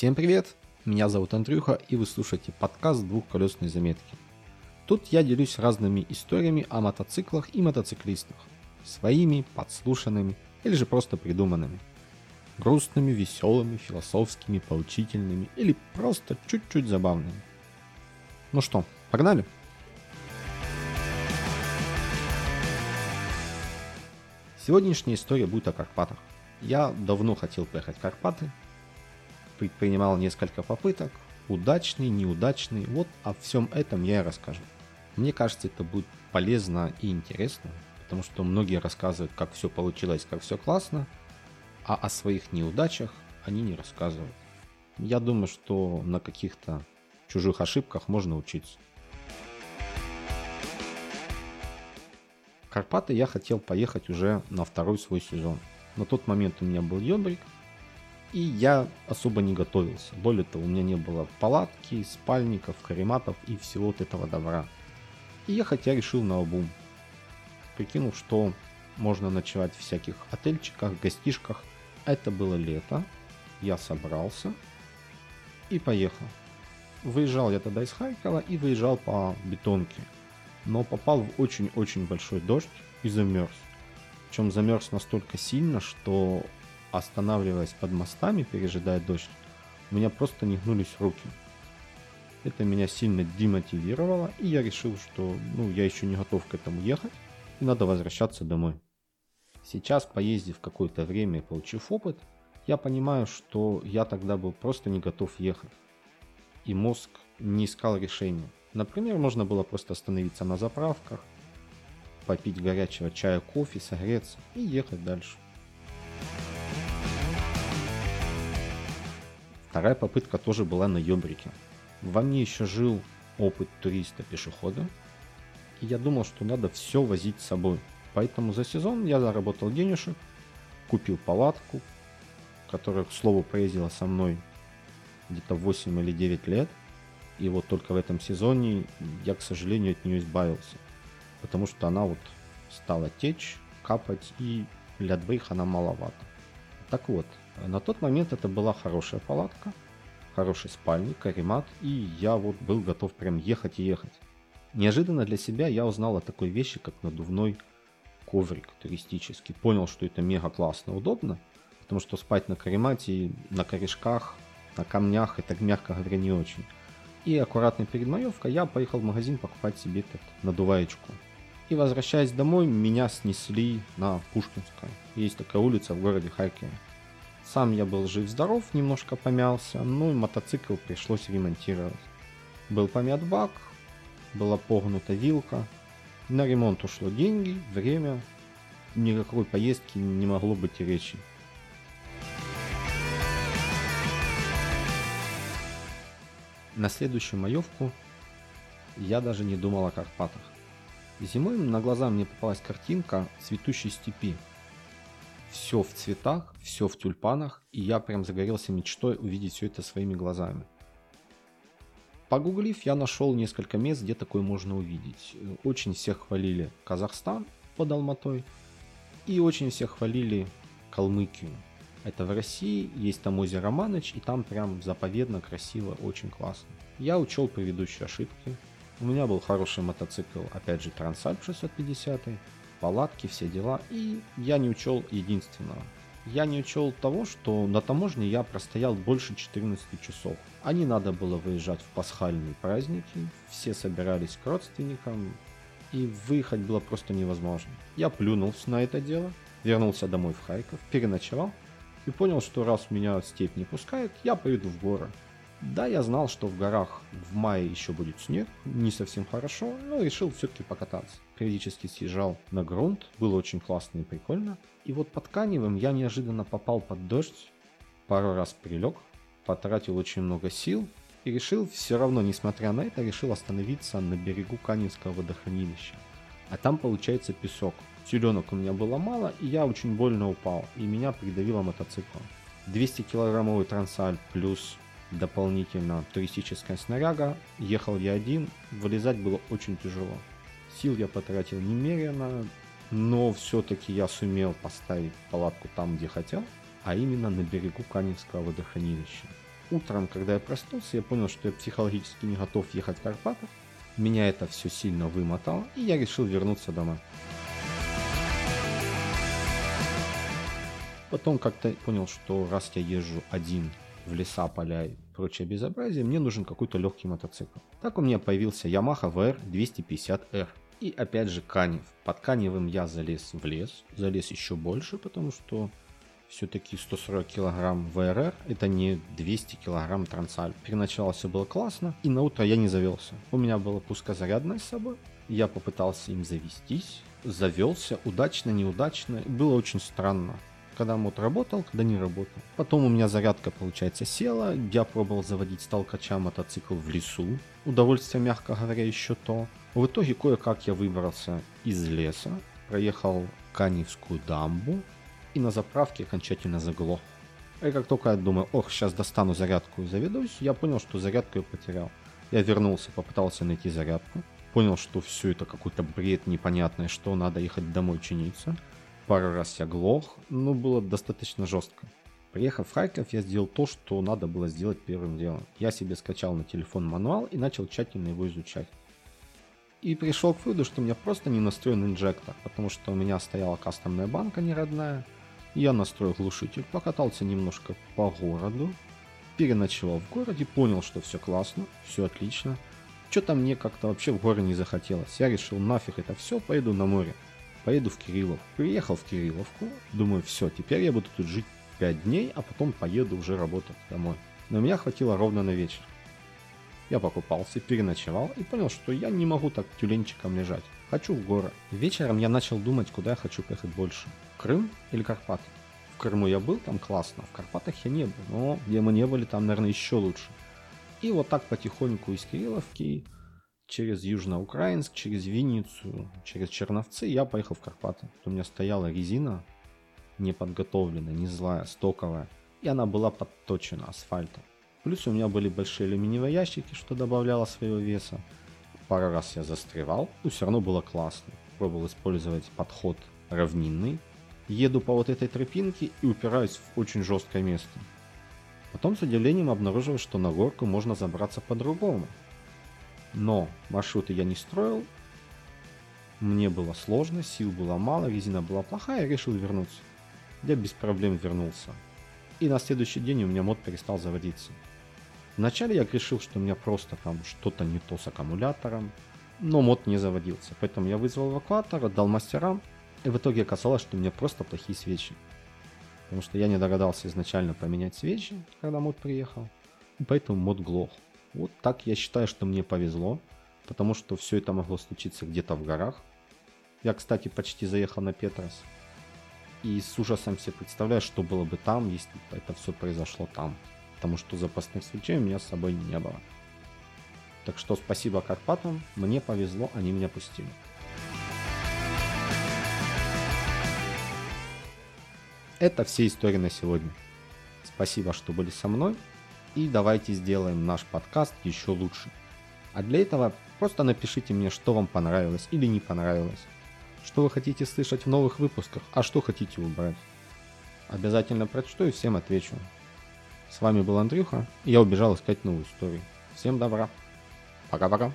Всем привет! Меня зовут Андрюха, и вы слушаете подкаст «Двухколесные заметки». Тут я делюсь разными историями о мотоциклах и мотоциклистах. Своими, подслушанными или же просто придуманными. Грустными, веселыми, философскими, поучительными или просто чуть-чуть забавными. Ну что, погнали? Сегодняшняя история будет о Карпатах. Я давно хотел поехать в Карпаты, предпринимал несколько попыток, удачный, неудачный. Вот о всем этом я и расскажу. Мне кажется, это будет полезно и интересно, потому что многие рассказывают, как все получилось, как все классно, а о своих неудачах они не рассказывают. Я думаю, что на каких-то чужих ошибках можно учиться. Карпаты я хотел поехать уже на второй свой сезон. На тот момент у меня был Йобрик, и я особо не готовился. Более того, у меня не было палатки, спальников, карематов и всего вот этого добра. И я хотя решил на обум. Прикинул, что можно ночевать в всяких отельчиках, гостишках. Это было лето. Я собрался и поехал. Выезжал я тогда из Харькова и выезжал по бетонке. Но попал в очень-очень большой дождь и замерз. Причем замерз настолько сильно, что останавливаясь под мостами, пережидая дождь, у меня просто не гнулись руки. Это меня сильно демотивировало, и я решил, что ну, я еще не готов к этому ехать, и надо возвращаться домой. Сейчас, поездив какое-то время и получив опыт, я понимаю, что я тогда был просто не готов ехать. И мозг не искал решения. Например, можно было просто остановиться на заправках, попить горячего чая, кофе, согреться и ехать дальше. Вторая попытка тоже была на Йобрике. Во мне еще жил опыт туриста-пешехода, и я думал, что надо все возить с собой. Поэтому за сезон я заработал денежек, купил палатку, которая, к слову, поездила со мной где-то 8 или 9 лет. И вот только в этом сезоне я, к сожалению, от нее избавился. Потому что она вот стала течь, капать, и для двоих она маловато. Так вот, на тот момент это была хорошая палатка, хороший спальник, каремат, и я вот был готов прям ехать и ехать. Неожиданно для себя я узнал о такой вещи, как надувной коврик туристический. Понял, что это мега классно, удобно, потому что спать на каремате, на корешках, на камнях, это, мягко говоря, не очень. И аккуратно перед маевкой я поехал в магазин покупать себе этот надуваечку. И возвращаясь домой, меня снесли на Пушкинское. Есть такая улица в городе Харькове. Сам я был жив-здоров, немножко помялся, ну и мотоцикл пришлось ремонтировать. Был помят бак, была погнута вилка. На ремонт ушло деньги, время. Никакой поездки не могло быть и речи. На следующую маевку я даже не думал о Карпатах. Зимой на глаза мне попалась картинка цветущей степи, все в цветах, все в тюльпанах, и я прям загорелся мечтой увидеть все это своими глазами. Погуглив, я нашел несколько мест, где такое можно увидеть. Очень всех хвалили Казахстан под Алматой, и очень всех хвалили Калмыкию. Это в России, есть там озеро Маныч, и там прям заповедно, красиво, очень классно. Я учел предыдущие ошибки. У меня был хороший мотоцикл, опять же, Трансальп 650, палатки, все дела. И я не учел единственного. Я не учел того, что на таможне я простоял больше 14 часов. А не надо было выезжать в пасхальные праздники, все собирались к родственникам, и выехать было просто невозможно. Я плюнул на это дело, вернулся домой в Харьков, переночевал и понял, что раз меня степь не пускает, я поеду в горы. Да, я знал, что в горах в мае еще будет снег, не совсем хорошо, но решил все-таки покататься. Периодически съезжал на грунт, было очень классно и прикольно. И вот под Каневым я неожиданно попал под дождь, пару раз прилег, потратил очень много сил и решил все равно, несмотря на это, решил остановиться на берегу Каневского водохранилища. А там получается песок. Селенок у меня было мало, и я очень больно упал, и меня придавило мотоциклом. 200 килограммовый трансаль плюс дополнительно туристическая снаряга. Ехал я один, вылезать было очень тяжело. Сил я потратил немерено, но все-таки я сумел поставить палатку там, где хотел, а именно на берегу Каневского водохранилища. утром, когда я проснулся, я понял, что я психологически не готов ехать в Карпаты. Меня это все сильно вымотало, и я решил вернуться домой. Потом как-то понял, что раз я езжу один в леса, поля и прочее безобразие, мне нужен какой-то легкий мотоцикл. Так у меня появился Yamaha VR 250R. И опять же Канев. Под Каневым я залез в лес, залез еще больше, потому что все-таки 140 килограмм ВРР это не 200 килограмм Трансаль. Переначало все было классно, и на утро я не завелся. У меня была пускозарядная с собой, я попытался им завестись, завелся, удачно, неудачно, было очень странно когда мод работал, когда не работал. Потом у меня зарядка, получается, села. Я пробовал заводить с мотоцикл в лесу. Удовольствие, мягко говоря, еще то. В итоге кое-как я выбрался из леса, проехал Каневскую дамбу и на заправке окончательно заглох. И как только я думаю, ох, сейчас достану зарядку и заведусь, я понял, что зарядку я потерял. Я вернулся, попытался найти зарядку. Понял, что все это какой-то бред непонятный, что надо ехать домой чиниться пару раз я глох, но было достаточно жестко. Приехав в Харьков, я сделал то, что надо было сделать первым делом. Я себе скачал на телефон мануал и начал тщательно его изучать. И пришел к выводу, что у меня просто не настроен инжектор, потому что у меня стояла кастомная банка не родная. Я настроил глушитель, покатался немножко по городу, переночевал в городе, понял, что все классно, все отлично. Что-то мне как-то вообще в горы не захотелось. Я решил, нафиг это все, пойду на море поеду в Кириллов. Приехал в Кирилловку, думаю, все, теперь я буду тут жить 5 дней, а потом поеду уже работать домой. Но меня хватило ровно на вечер. Я покупался, переночевал и понял, что я не могу так тюленчиком лежать. Хочу в горы. Вечером я начал думать, куда я хочу поехать больше. Крым или Карпаты? В Крыму я был, там классно. В Карпатах я не был, но где мы не были, там, наверное, еще лучше. И вот так потихоньку из Кирилловки через Южноукраинск, через Винницу, через Черновцы я поехал в Карпаты. У меня стояла резина неподготовленная, не злая, стоковая, и она была подточена асфальтом. Плюс у меня были большие алюминиевые ящики, что добавляло своего веса. Пару раз я застревал, но все равно было классно. Пробовал использовать подход равнинный. Еду по вот этой тропинке и упираюсь в очень жесткое место. Потом с удивлением обнаружил, что на горку можно забраться по-другому. Но маршруты я не строил. Мне было сложно, сил было мало, резина была плохая, я решил вернуться. Я без проблем вернулся. И на следующий день у меня мод перестал заводиться. Вначале я решил, что у меня просто там что-то не то с аккумулятором, но мод не заводился. Поэтому я вызвал эвакуатор, отдал мастерам, и в итоге оказалось, что у меня просто плохие свечи. Потому что я не догадался изначально поменять свечи, когда мод приехал. И поэтому мод глох. Вот так я считаю, что мне повезло, потому что все это могло случиться где-то в горах. Я, кстати, почти заехал на Петрос. И с ужасом себе представляю, что было бы там, если бы это все произошло там. Потому что запасных свечей у меня с собой не было. Так что спасибо Карпатам, мне повезло, они меня пустили. Это все истории на сегодня. Спасибо, что были со мной и давайте сделаем наш подкаст еще лучше. А для этого просто напишите мне, что вам понравилось или не понравилось. Что вы хотите слышать в новых выпусках, а что хотите убрать. Обязательно прочту и всем отвечу. С вами был Андрюха, и я убежал искать новую историю. Всем добра. Пока-пока.